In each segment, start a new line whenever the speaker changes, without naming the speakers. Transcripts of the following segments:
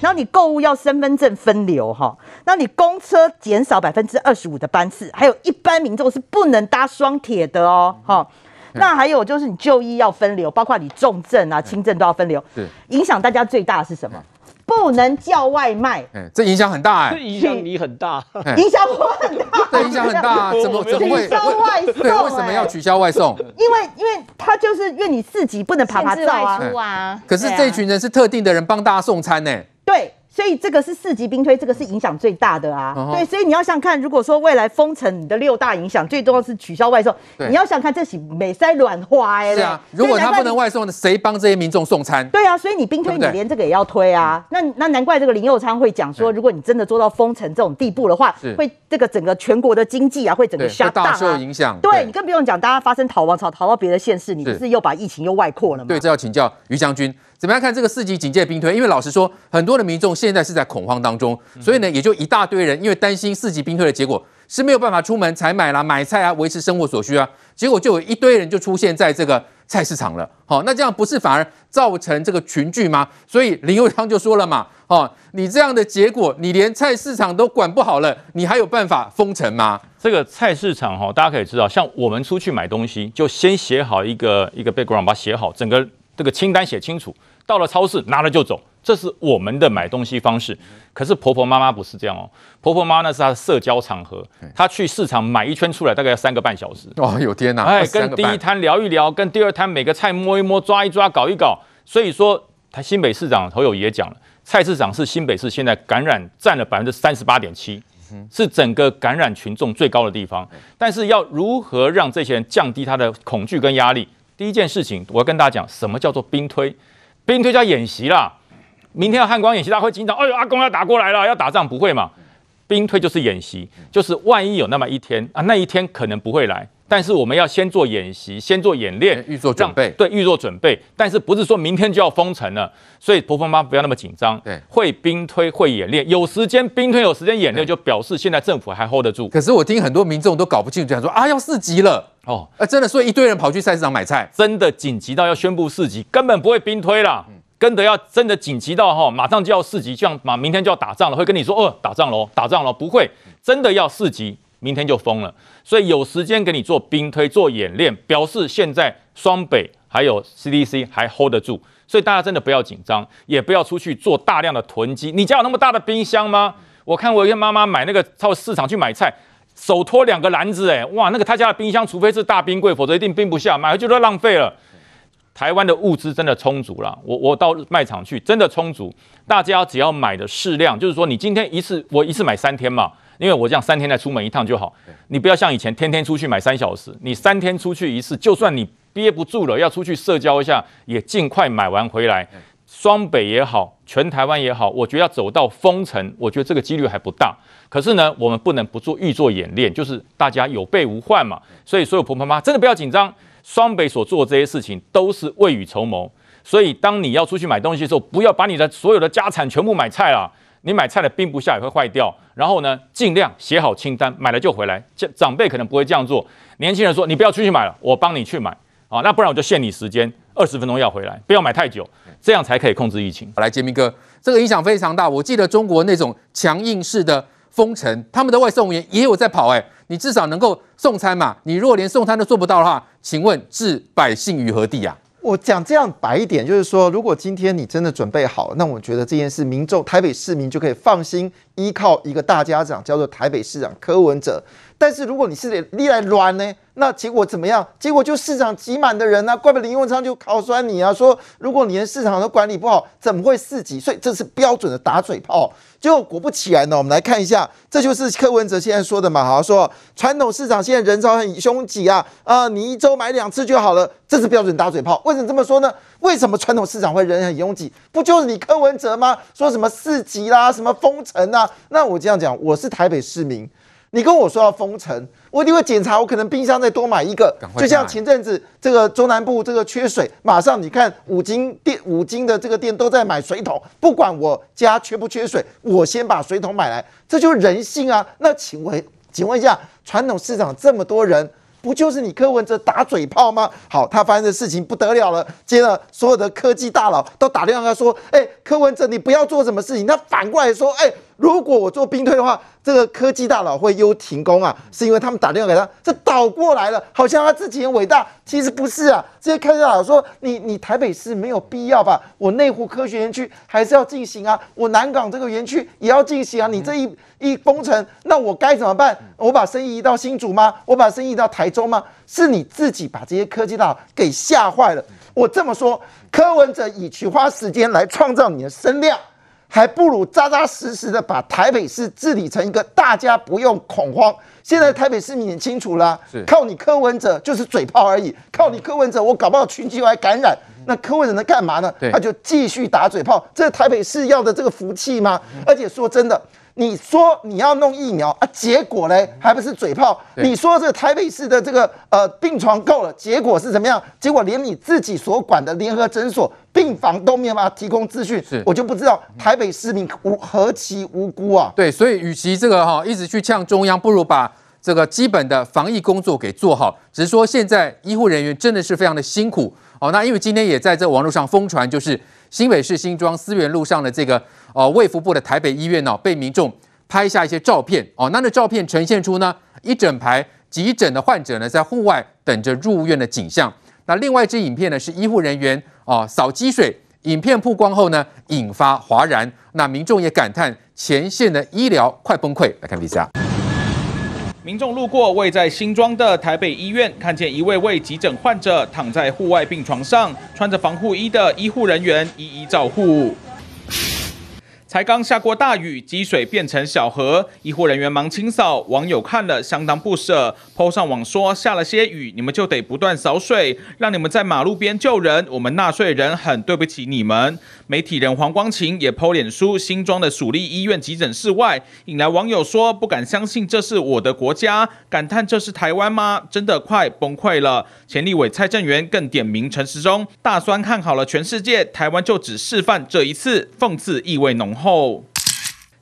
然后你购物要身份证分流哈，那你公车减少百分之二十五的班次，还有一般民众是不能搭双铁的哦，哈。那还有就是你就医要分流，包括你重症啊、轻症都要分流。对影响大家最大的是什么？不能叫外卖。
哎，这影响很大哎，
这影响你很大，
影响我很大，
这影响很大，怎么怎么会？
取消外送？
对，为什么要取消外送？
因为因为他就是因为你自己不能爬爬照
啊。
可是这一群人是特定的人帮大家送餐呢。
对。所以这个是四级兵推，这个是影响最大的啊。对，所以你要想看，如果说未来封城，你的六大影响最重要是取消外送。你要想看这起美塞软花哎。
是啊，如果他不能外送，谁帮这些民众送餐？
对啊，所以你兵推你连这个也要推啊。那那难怪这个林佑昌会讲说，如果你真的做到封城这种地步的话，会这个整个全国的经济啊会整个下大
受影响。
对，你更不用讲，大家发生逃亡潮逃到别的县市，你不是又把疫情又外扩了吗？
对，这要请教于将军。怎么样看这个四级警戒兵推？因为老实说，很多的民众现在是在恐慌当中，所以呢，也就一大堆人因为担心四级兵推的结果是没有办法出门采买啦、买菜啊、维持生活所需啊，结果就有一堆人就出现在这个菜市场了。好，那这样不是反而造成这个群聚吗？所以林佑昌就说了嘛，哦，你这样的结果，你连菜市场都管不好了，你还有办法封城吗？
这个菜市场哈，大家可以知道，像我们出去买东西，就先写好一个一个 background，把它写好，整个。这个清单写清楚，到了超市拿了就走，这是我们的买东西方式。可是婆婆妈妈不是这样哦，婆婆妈妈那是她的社交场合，她去市场买一圈出来大概要三个半小时。
哦，有天哪！
哎，跟第一摊聊一聊，跟第二摊每个菜摸一摸、抓一抓、搞一搞。所以说，他新北市长侯友宜也讲了，菜市场是新北市现在感染占了百分之三十八点七，是整个感染群众最高的地方。但是要如何让这些人降低他的恐惧跟压力？第一件事情，我要跟大家讲，什么叫做兵推？兵推叫演习啦。明天要汉光演习，大家会紧张。哎呦，阿公要打过来了，要打仗，不会嘛？兵推就是演习，就是万一有那么一天啊，那一天可能不会来，但是我们要先做演习，先做演练，
预做准备。
对，预做准备。但是不是说明天就要封城了？所以婆婆妈不要那么紧张。
对，
会兵推，会演练，有时间兵推，有时间演练，就表示现在政府还 hold 得住。
可是我听很多民众都搞不清楚，讲说啊，要四级了。哦，呃，真的，所以一堆人跑去菜市场买菜，
真的紧急到要宣布四级，根本不会兵推啦。跟得要真的紧急到哈，马上就要四级，这样马明天就要打仗了，会跟你说哦，打仗喽，打仗喽，不会，真的要四级，明天就封了。所以有时间给你做兵推、做演练，表示现在双北还有 CDC 还 hold 得住，所以大家真的不要紧张，也不要出去做大量的囤积。你家有那么大的冰箱吗？我看我一个妈妈买那个到市场去买菜。手拖两个篮子，哎，哇，那个他家的冰箱，除非是大冰柜，否则一定冰不下，买回去都浪费了。台湾的物资真的充足了，我我到卖场去，真的充足。大家只要买的适量，就是说你今天一次，我一次买三天嘛，因为我这样三天再出门一趟就好。你不要像以前天天出去买三小时，你三天出去一次，就算你憋不住了要出去社交一下，也尽快买完回来。双北也好，全台湾也好，我觉得要走到封城，我觉得这个几率还不大。可是呢，我们不能不做预做演练，就是大家有备无患嘛。所以所有婆婆妈妈真的不要紧张，双北所做的这些事情都是未雨绸缪。所以当你要出去买东西的时候，不要把你的所有的家产全部买菜了，你买菜的冰不下也会坏掉。然后呢，尽量写好清单，买了就回来。这长辈可能不会这样做，年轻人说你不要出去买了，我帮你去买啊，那不然我就限你时间。二十分钟要回来，不要买太久，这样才可以控制疫情。
来，杰明哥，这个影响非常大。我记得中国那种强硬式的封城，他们的外送员也有在跑。哎，你至少能够送餐嘛？你如果连送餐都做不到的话，请问置百姓于何地啊？
我讲这样白一点，就是说，如果今天你真的准备好，那我觉得这件事，民众台北市民就可以放心依靠一个大家长，叫做台北市长柯文哲。但是如果你是你来乱呢？那结果怎么样？结果就市场挤满的人啊，怪不得林永昌就考酸你啊，说如果你连市场都管理不好，怎么会四级？所以这是标准的打嘴炮。结果果不其然呢，我们来看一下，这就是柯文哲现在说的嘛，好说传统市场现在人潮很拥挤啊，啊、呃，你一周买两次就好了，这是标准打嘴炮。为什么这么说呢？为什么传统市场会人很拥挤？不就是你柯文哲吗？说什么四级啦，什么封城啊？那我这样讲，我是台北市民。你跟我说要封城，我一定会检查，我可能冰箱再多买一个。就像前阵子这个中南部这个缺水，马上你看五金店、五金的这个店都在买水桶，不管我家缺不缺水，我先把水桶买来，这就是人性啊。那请问，请问一下，传统市场这么多人，不就是你柯文哲打嘴炮吗？好，他发生的事情不得了了，接着所有的科技大佬都打电话说，哎，柯文哲你不要做什么事情。他反过来说，哎。如果我做兵推的话，这个科技大佬会忧停工啊，是因为他们打电话给他，这倒过来了，好像他自己很伟大，其实不是啊。这些科技大佬说，你你台北市没有必要吧？我内湖科学园区还是要进行啊，我南港这个园区也要进行啊。你这一一封城，那我该怎么办？我把生意移到新竹吗？我把生意移到台中吗？是你自己把这些科技大佬给吓坏了。我这么说，柯文哲以其花时间来创造你的声量。还不如扎扎实实的把台北市治理成一个大家不用恐慌。现在台北市民很清楚了，是靠你柯文哲就是嘴炮而已，靠你柯文哲我搞不好群聚还感染。那柯文哲能干嘛呢？他就继续打嘴炮，这是台北市要的这个福气吗？而且说真的。你说你要弄疫苗啊，结果嘞还不是嘴炮？你说这个台北市的这个呃病床够了，结果是怎么样？结果连你自己所管的联合诊所病房都没有办法提供资讯，我就不知道台北市民无何其无辜啊！
对，所以与其这个哈一直去呛中央，不如把这个基本的防疫工作给做好。只是说现在医护人员真的是非常的辛苦哦。那因为今天也在这网络上疯传，就是新北市新庄思源路上的这个。哦，卫福部的台北医院呢、被民众拍下一些照片哦，那那照片呈现出呢一整排急诊的患者呢在户外等着入院的景象。那另外一支影片呢是医护人员哦扫积水，影片曝光后呢引发哗然，那民众也感叹前线的医疗快崩溃。来看 VCR，
民众路过位在新庄的台北医院，看见一位位急诊患者躺在户外病床上，穿着防护衣的医护人员一一照护。才刚下过大雨，积水变成小河，医护人员忙清扫，网友看了相当不舍，PO 上网说下了些雨，你们就得不断扫水，让你们在马路边救人，我们纳税人很对不起你们。媒体人黄光芹也 PO 脸书，新庄的署立医院急诊室外，引来网友说不敢相信这是我的国家，感叹这是台湾吗？真的快崩溃了。前立委蔡正元更点名陈时中，大酸看好了全世界，台湾就只示范这一次，讽刺意味浓厚。后，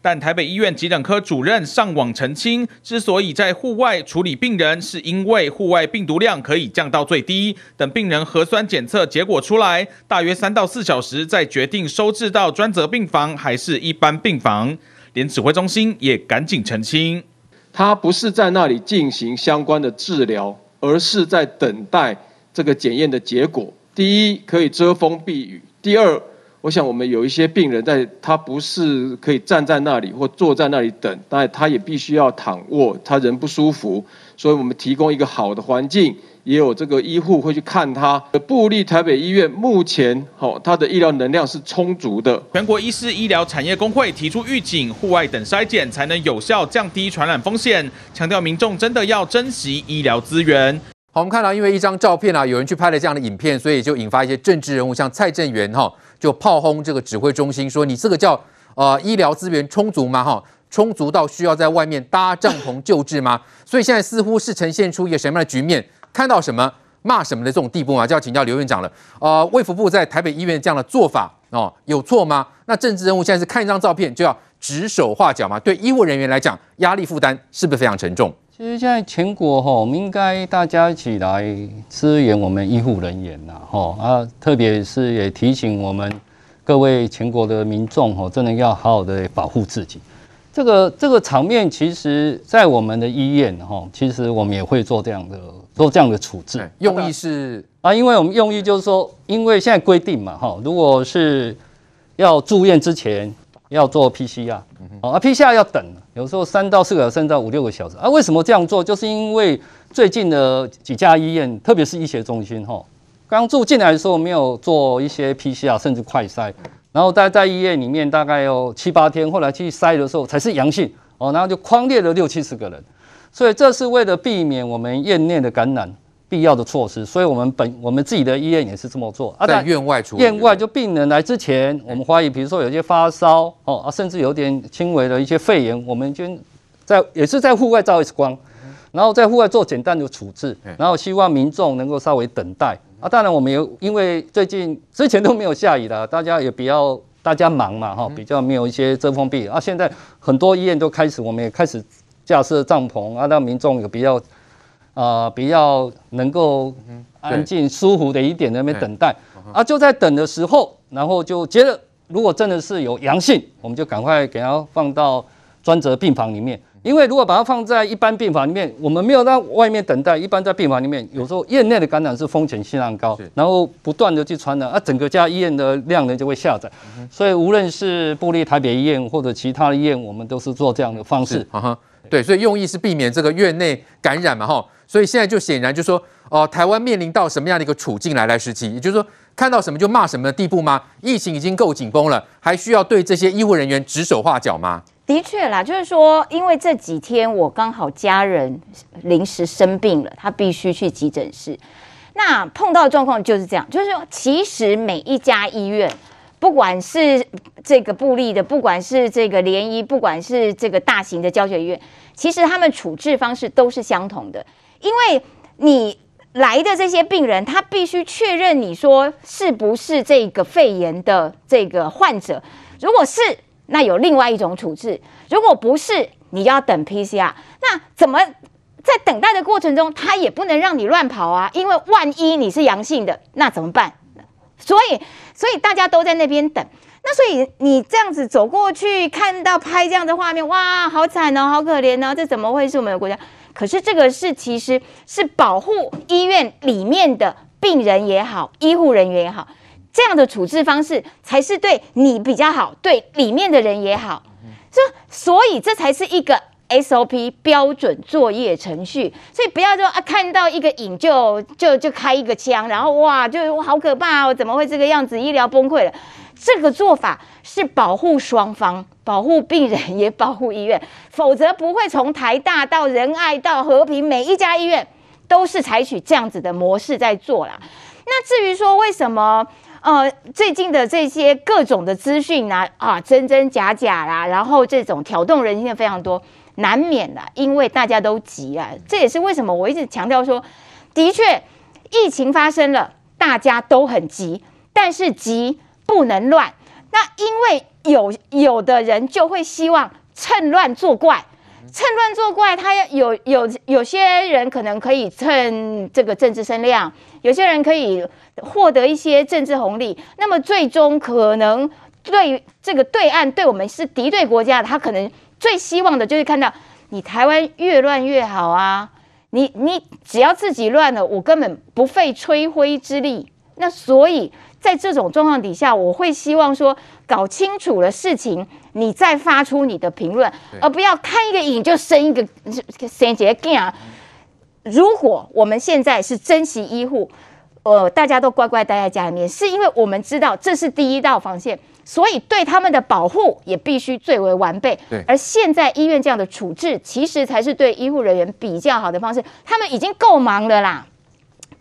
但台北医院急诊科主任上网澄清，之所以在户外处理病人，是因为户外病毒量可以降到最低，等病人核酸检测结果出来，大约三到四小时再决定收治到专责病房还是一般病房。连指挥中心也赶紧澄清，
他不是在那里进行相关的治疗，而是在等待这个检验的结果。第一，可以遮风避雨；第二，我想，我们有一些病人在，他不是可以站在那里或坐在那里等，但他也必须要躺卧，他人不舒服，所以我们提供一个好的环境，也有这个医护会去看他。布立台北医院目前，好，他的医疗能量是充足的。
全国医师医疗产业工会提出预警，户外等筛检才能有效降低传染风险，强调民众真的要珍惜医疗资源。
好，我们看到，因为一张照片啊，有人去拍了这样的影片，所以就引发一些政治人物，像蔡正元哈。就炮轰这个指挥中心，说你这个叫呃医疗资源充足吗？哈，充足到需要在外面搭帐篷救治吗？所以现在似乎是呈现出一个什么样的局面？看到什么骂什么的这种地步嘛？就要请教刘院长了。呃，卫福部在台北医院这样的做法哦，有错吗？那政治人物现在是看一张照片就要指手画脚嘛？对医护人员来讲，压力负担是不是非常沉重？
其实现在全国哈，我们应该大家一起来支援我们医护人员呐，哈啊，特别是也提醒我们各位全国的民众哈，真的要好好的保护自己。这个这个场面，其实在我们的医院哈，其实我们也会做这样的做这样的处置。
用意是
啊，因为我们用意就是说，因为现在规定嘛哈，如果是要住院之前。要做 PCR，啊，PCR 要等，有时候三到四个小时，甚至到五六个小时啊。为什么这样做？就是因为最近的几家医院，特别是医学中心，哈，刚住进来的时候没有做一些 PCR，甚至快筛，然后待在医院里面大概有七八天，后来去筛的时候才是阳性，哦，然后就框列了六七十个人，所以这是为了避免我们院内的感染。必要的措施，所以我们本我们自己的医院也是这么做啊。
在院外处理，
院外就病人来之前，我们怀疑，比如说有些发烧哦啊，甚至有点轻微的一些肺炎，我们就在也是在户外照 X 光，然后在户外做简单的处置，然后希望民众能够稍微等待啊。当然，我们有因为最近之前都没有下雨了，大家也比较大家忙嘛哈，比较没有一些遮风避雨啊。现在很多医院都开始，我们也开始架设帐篷啊，让民众有比较。呃比较能够安静舒服的一点那边等待。啊，就在等的时候，然后就接着，如果真的是有阳性，我们就赶快给他放到专责病房里面。因为如果把它放在一般病房里面，我们没有在外面等待，一般在病房里面，有时候院内的感染是风险性很高，然后不断的去传染，啊，整个家医院的量呢就会下载。所以无论是布立台北医院或者其他的医院，我们都是做这样的方式。
对，所以用意是避免这个院内感染嘛，哈。所以现在就显然就说，哦、呃，台湾面临到什么样的一个处境来来时期，也就是说。看到什么就骂什么的地步吗？疫情已经够紧绷了，还需要对这些医护人员指手画脚吗？
的确啦，就是说，因为这几天我刚好家人临时生病了，他必须去急诊室。那碰到的状况就是这样，就是说，其实每一家医院，不管是这个布立的，不管是这个联医，不管是这个大型的教学医院，其实他们处置方式都是相同的，因为你。来的这些病人，他必须确认你说是不是这个肺炎的这个患者。如果是，那有另外一种处置；如果不是，你要等 PCR。那怎么在等待的过程中，他也不能让你乱跑啊？因为万一你是阳性的，那怎么办？所以，所以大家都在那边等。那所以你这样子走过去，看到拍这样的画面，哇，好惨哦，好可怜哦，这怎么会是我们的国家？可是这个是其实是保护医院里面的病人也好，医护人员也好，这样的处置方式才是对你比较好，对里面的人也好。所所以这才是一个 SOP 标准作业程序。所以不要说啊，看到一个影就就就开一个枪，然后哇，就好可怕哦，怎么会这个样子？医疗崩溃了。这个做法是保护双方，保护病人也保护医院，否则不会从台大到仁爱到和平，每一家医院都是采取这样子的模式在做啦。那至于说为什么呃最近的这些各种的资讯呢啊真真假假啦，然后这种挑动人心的非常多，难免啦，因为大家都急啊。这也是为什么我一直强调说，的确疫情发生了，大家都很急，但是急。不能乱，那因为有有的人就会希望趁乱作怪，趁乱作怪，他要有有有些人可能可以趁这个政治声量，有些人可以获得一些政治红利，那么最终可能对这个对岸对我们是敌对国家，他可能最希望的就是看到你台湾越乱越好啊，你你只要自己乱了，我根本不费吹灰之力，那所以。在这种状况底下，我会希望说，搞清楚了事情，你再发出你的评论，而不要看一个影就生一个生一个囝。如果我们现在是珍惜医护，呃，大家都乖乖待在家里面，是因为我们知道这是第一道防线，所以对他们的保护也必须最为完备。
对，
而现在医院这样的处置，其实才是对医护人员比较好的方式。他们已经够忙了啦，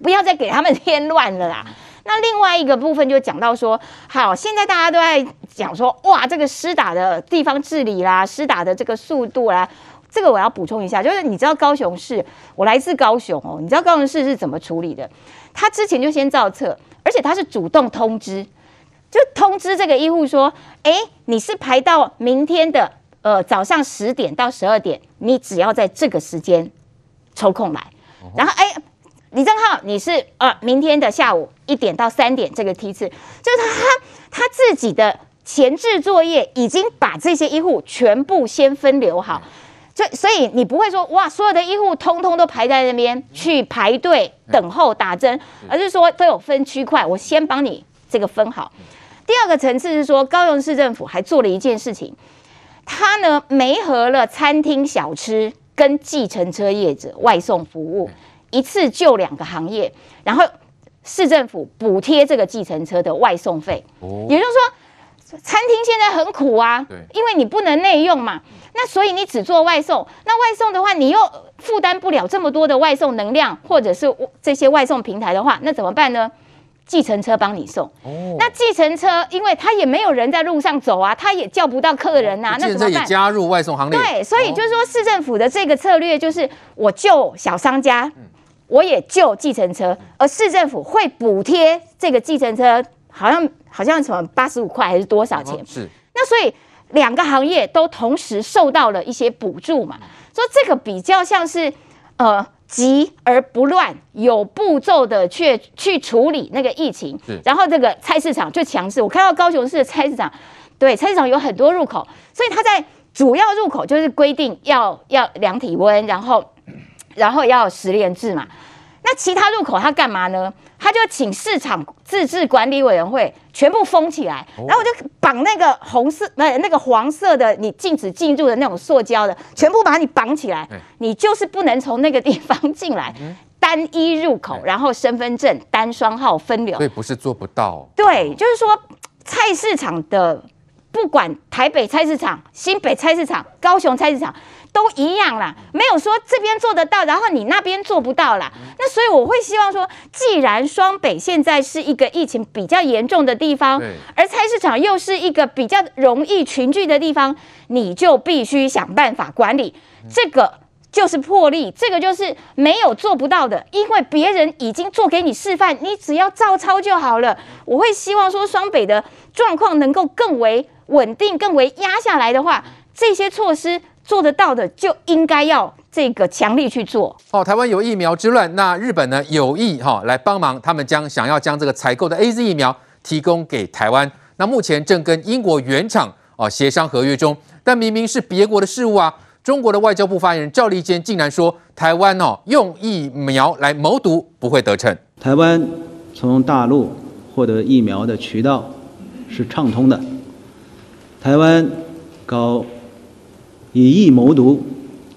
不要再给他们添乱了啦。那另外一个部分就讲到说，好，现在大家都在讲说，哇，这个施打的地方治理啦，施打的这个速度啦，这个我要补充一下，就是你知道高雄市，我来自高雄哦，你知道高雄市是怎么处理的？他之前就先造册，而且他是主动通知，就通知这个医护说，哎，你是排到明天的呃早上十点到十二点，你只要在这个时间抽空来，然后哎。李正浩，你是呃，明天的下午一点到三点这个梯次，就是他他自己的前置作业已经把这些医护全部先分流好，就所以你不会说哇，所有的医护通通都排在那边去排队等候打针，而是说都有分区块，我先帮你这个分好。第二个层次是说，高雄市政府还做了一件事情，他呢媒合了餐厅小吃跟计程车业者外送服务。一次就两个行业，然后市政府补贴这个计程车的外送费。哦，也就是说，餐厅现在很苦啊，因为你不能内用嘛，那所以你只做外送。那外送的话，你又负担不了这么多的外送能量，或者是这些外送平台的话，那怎么办呢？计程车帮你送。哦，那计程车因为他也没有人在路上走啊，他也叫不到客人啊，那怎么办？也加入外送行列。对，所以就是说，市政府的这个策略就是我救小商家。嗯我也救计程车，而市政府会补贴这个计程车，好像好像什么八十五块还是多少钱？是。那所以两个行业都同时受到了一些补助嘛，所以这个比较像是呃急而不乱，有步骤的去去处理那个疫情。然后这个菜市场就强势，我看到高雄市的菜市场，对，菜市场有很多入口，所以它在主要入口就是规定要要量体温，然后然后要十连制嘛。那其他入口他干嘛呢？他就请市场自治管理委员会全部封起来，然后我就绑那个红色、那那个黄色的，你禁止进入的那种塑胶的，全部把你绑起来，你就是不能从那个地方进来，单一入口，然后身份证单双号分流。
所以不是做不到。
对，就是说菜市场的，不管台北菜市场、新北菜市场、高雄菜市场。都一样啦，没有说这边做得到，然后你那边做不到啦。那所以我会希望说，既然双北现在是一个疫情比较严重的地方，而菜市场又是一个比较容易群聚的地方，你就必须想办法管理。这个就是魄力，这个就是没有做不到的，因为别人已经做给你示范，你只要照抄就好了。我会希望说，双北的状况能够更为稳定、更为压下来的话，这些措施。做得到的就应该要这个强力去做。
哦，台湾有疫苗之乱，那日本呢有意哈、哦、来帮忙，他们将想要将这个采购的 AZ 疫苗提供给台湾。那目前正跟英国原厂哦协商合约中，但明明是别国的事务啊。中国的外交部发言人赵立坚竟然说，台湾哦用疫苗来谋独不会得逞。
台湾从大陆获得疫苗的渠道是畅通的，台湾搞。以疫谋独，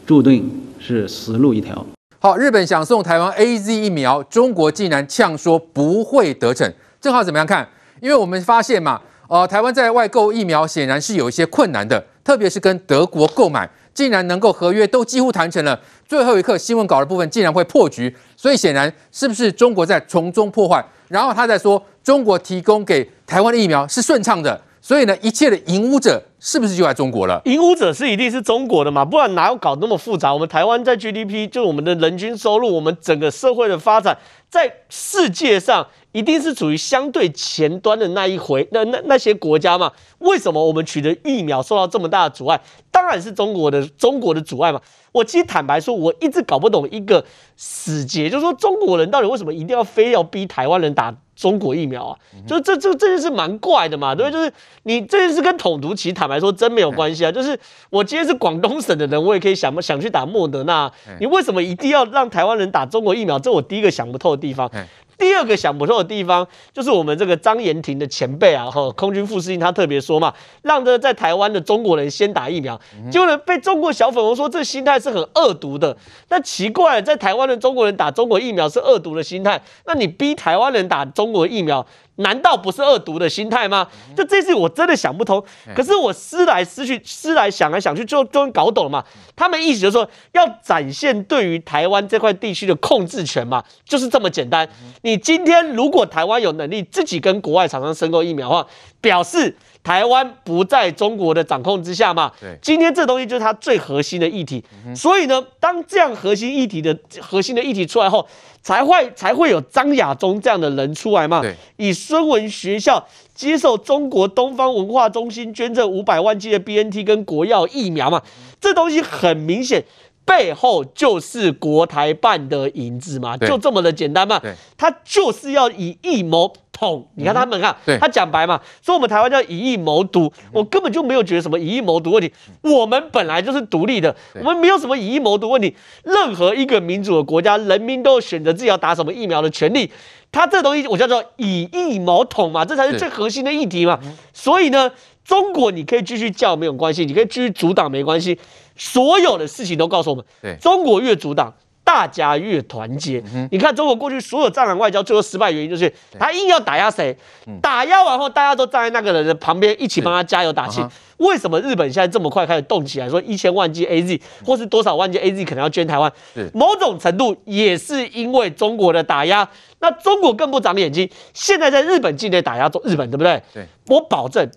注定是死路一条。
好，日本想送台湾 AZ 疫苗，中国竟然呛说不会得逞。正好怎么样看？因为我们发现嘛，呃，台湾在外购疫苗显然是有一些困难的，特别是跟德国购买，竟然能够合约都几乎谈成了，最后一刻新闻稿的部分竟然会破局，所以显然是不是中国在从中破坏？然后他在说中国提供给台湾的疫苗是顺畅的。所以呢，一切的引武者是不是就在中国了？
引武者是一定是中国的嘛，不然哪有搞那么复杂？我们台湾在 GDP 就是我们的人均收入，我们整个社会的发展，在世界上一定是处于相对前端的那一回，那那那些国家嘛。为什么我们取得疫苗受到这么大的阻碍？当然是中国的中国的阻碍嘛。我其实坦白说，我一直搞不懂一个死结，就是说中国人到底为什么一定要非要逼台湾人打？中国疫苗啊，就这这这件事蛮怪的嘛，对？就是你这件事跟统独其实坦白说真没有关系啊。就是我今天是广东省的人，我也可以想想去打莫德纳，你为什么一定要让台湾人打中国疫苗？这我第一个想不透的地方。第二个想不透的地方，就是我们这个张延廷的前辈啊，哈，空军副司令他特别说嘛，让这在台湾的中国人先打疫苗，结果呢被中国小粉红说这心态是很恶毒的。那奇怪，在台湾的中国人打中国疫苗是恶毒的心态，那你逼台湾人打中国疫苗？难道不是恶毒的心态吗？就这次我真的想不通。可是我思来思去，思来想来想去，就终于搞懂了嘛。他们意思就是说，要展现对于台湾这块地区的控制权嘛，就是这么简单。你今天如果台湾有能力自己跟国外厂商申购疫苗的话，表示。台湾不在中国的掌控之下嘛？对，今天这东西就是它最核心的议题。所以呢，当这样核心议题的核心的议题出来后，才会才会有张亚中这样的人出来嘛？对，以孙文学校接受中国东方文化中心捐赠五百万剂的 BNT 跟国药疫苗嘛？这东西很明显背后就是国台办的影子嘛？就这么的简单嘛？对，他就是要以疫谋。统，你看他们看，嗯、他讲白嘛，说我们台湾叫以疫谋独，我根本就没有觉得什么以疫谋独问题，我们本来就是独立的，我们没有什么以疫谋独问题。任何一个民主的国家，人民都有选择自己要打什么疫苗的权利。他这东西我叫做以疫谋统嘛，这才是最核心的议题嘛。所以呢，中国你可以继续叫没有关系，你可以继续阻挡没关系，所有的事情都告诉我们，中国越阻挡。大家越团结，你看中国过去所有战狼外交最后失败原因就是他硬要打压谁，打压完后大家都站在那个人的旁边一起帮他加油打气。为什么日本现在这么快开始动起来，说一千万剂 AZ 或是多少万剂 AZ 可能要捐台湾？某种程度也是因为中国的打压。那中国更不长眼睛，现在在日本境内打压中日本，对不对？对，我保证。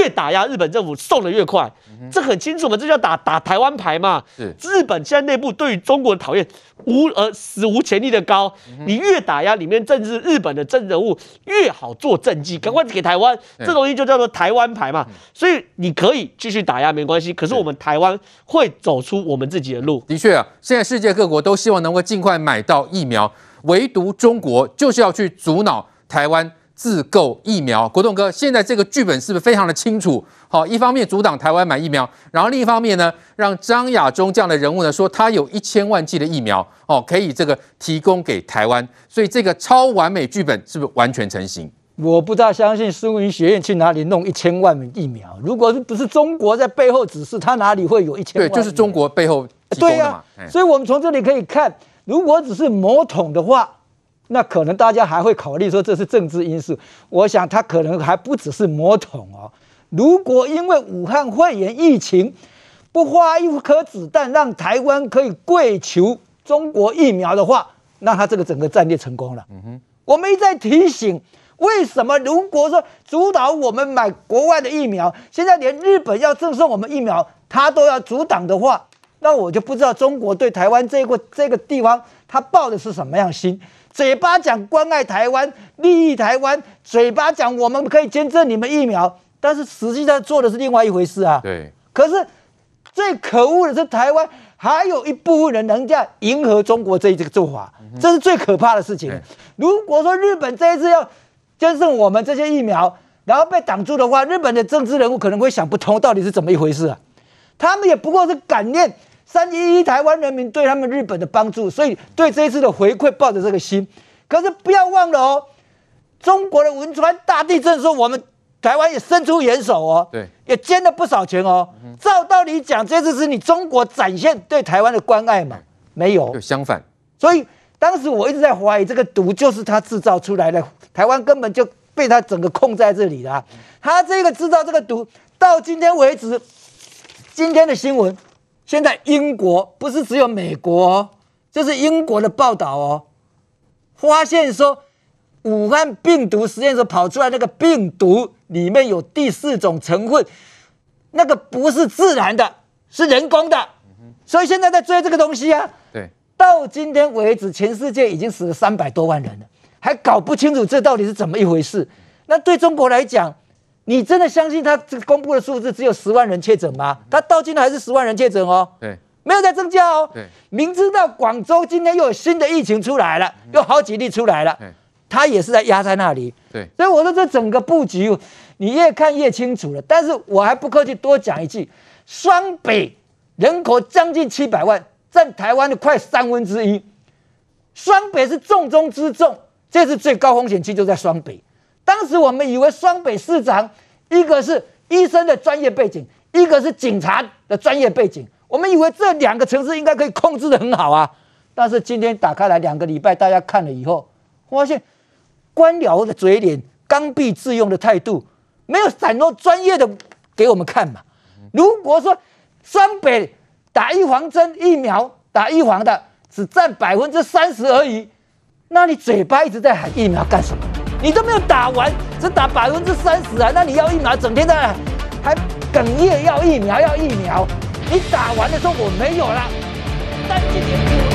越打压日本政府送的越快，这很清楚嘛，这叫打打台湾牌嘛。
是
日本现在内部对于中国的讨厌无呃史无前例的高，你越打压里面政治日本的政治人物越好做政绩，赶快给台湾，这东西就叫做台湾牌嘛。所以你可以继续打压没关系，可是我们台湾会走出我们自己的路。
的确啊，现在世界各国都希望能够尽快买到疫苗，唯独中国就是要去阻挠台湾。自购疫苗，国栋哥，现在这个剧本是不是非常的清楚？好，一方面阻挡台湾买疫苗，然后另一方面呢，让张亚中这样的人物呢说他有一千万剂的疫苗，哦，可以这个提供给台湾，所以这个超完美剧本是不是完全成型？
我不大相信世卫学院去哪里弄一千万枚疫苗，如果是不是中国在背后指示，他哪里会有一千万？
对，就是中国背后提供的嘛。
对啊，所以我们从这里可以看，如果只是某统的话。那可能大家还会考虑说这是政治因素，我想他可能还不只是魔统哦。如果因为武汉肺炎疫情不花一颗子弹让台湾可以跪求中国疫苗的话，那他这个整个战略成功了。嗯哼，我们一再提醒，为什么如果说主导我们买国外的疫苗，现在连日本要赠送我们疫苗，他都要阻挡的话，那我就不知道中国对台湾这个这个地方他抱的是什么样心。嘴巴讲关爱台湾、利益台湾，嘴巴讲我们可以捐赠你们疫苗，但是实际上做的是另外一回事啊。
对。
可是最可恶的是，台湾还有一部分人能这样迎合中国这一这个做法，这是最可怕的事情。如果说日本这一次要捐赠我们这些疫苗，然后被挡住的话，日本的政治人物可能会想不通到底是怎么一回事啊。他们也不过是感念。三一一台湾人民对他们日本的帮助，所以对这一次的回馈抱着这个心。可是不要忘了哦，中国的汶川大地震的时候，我们台湾也伸出援手哦，
对，
也捐了不少钱哦。照道理讲，这次是你中国展现对台湾的关爱嘛？没有，
相反。
所以当时我一直在怀疑，这个毒就是他制造出来的，台湾根本就被他整个控在这里了。他这个制造这个毒，到今天为止，今天的新闻。现在英国不是只有美国哦，这是英国的报道哦，发现说武汉病毒实验室跑出来那个病毒里面有第四种成分，那个不是自然的，是人工的，所以现在在追这个东西啊。
对，
到今天为止，全世界已经死了三百多万人了，还搞不清楚这到底是怎么一回事。那对中国来讲，你真的相信他这个公布的数字只有十万人确诊吗？他到今天还是十万人确诊哦，
对，
没有在增加哦。
对，
明知道广州今天又有新的疫情出来了，有好几例出来了，他也是在压在那里。
对，
所以我说这整个布局，你越看越清楚了。但是我还不客气多讲一句，双北人口将近七百万，占台湾的快三分之一，双北是重中之重，这是最高风险区就在双北。当时我们以为双北市长，一个是医生的专业背景，一个是警察的专业背景，我们以为这两个城市应该可以控制得很好啊。但是今天打开来两个礼拜，大家看了以后，发现官僚的嘴脸、刚愎自用的态度，没有展露专业的给我们看嘛。如果说双北打预防针疫苗打预防的只占百分之三十而已，那你嘴巴一直在喊疫苗干什么？你都没有打完，只打百分之三十啊！那你要疫苗，整天在还哽咽要疫苗要疫苗，你打完的时候我没有了，但今年。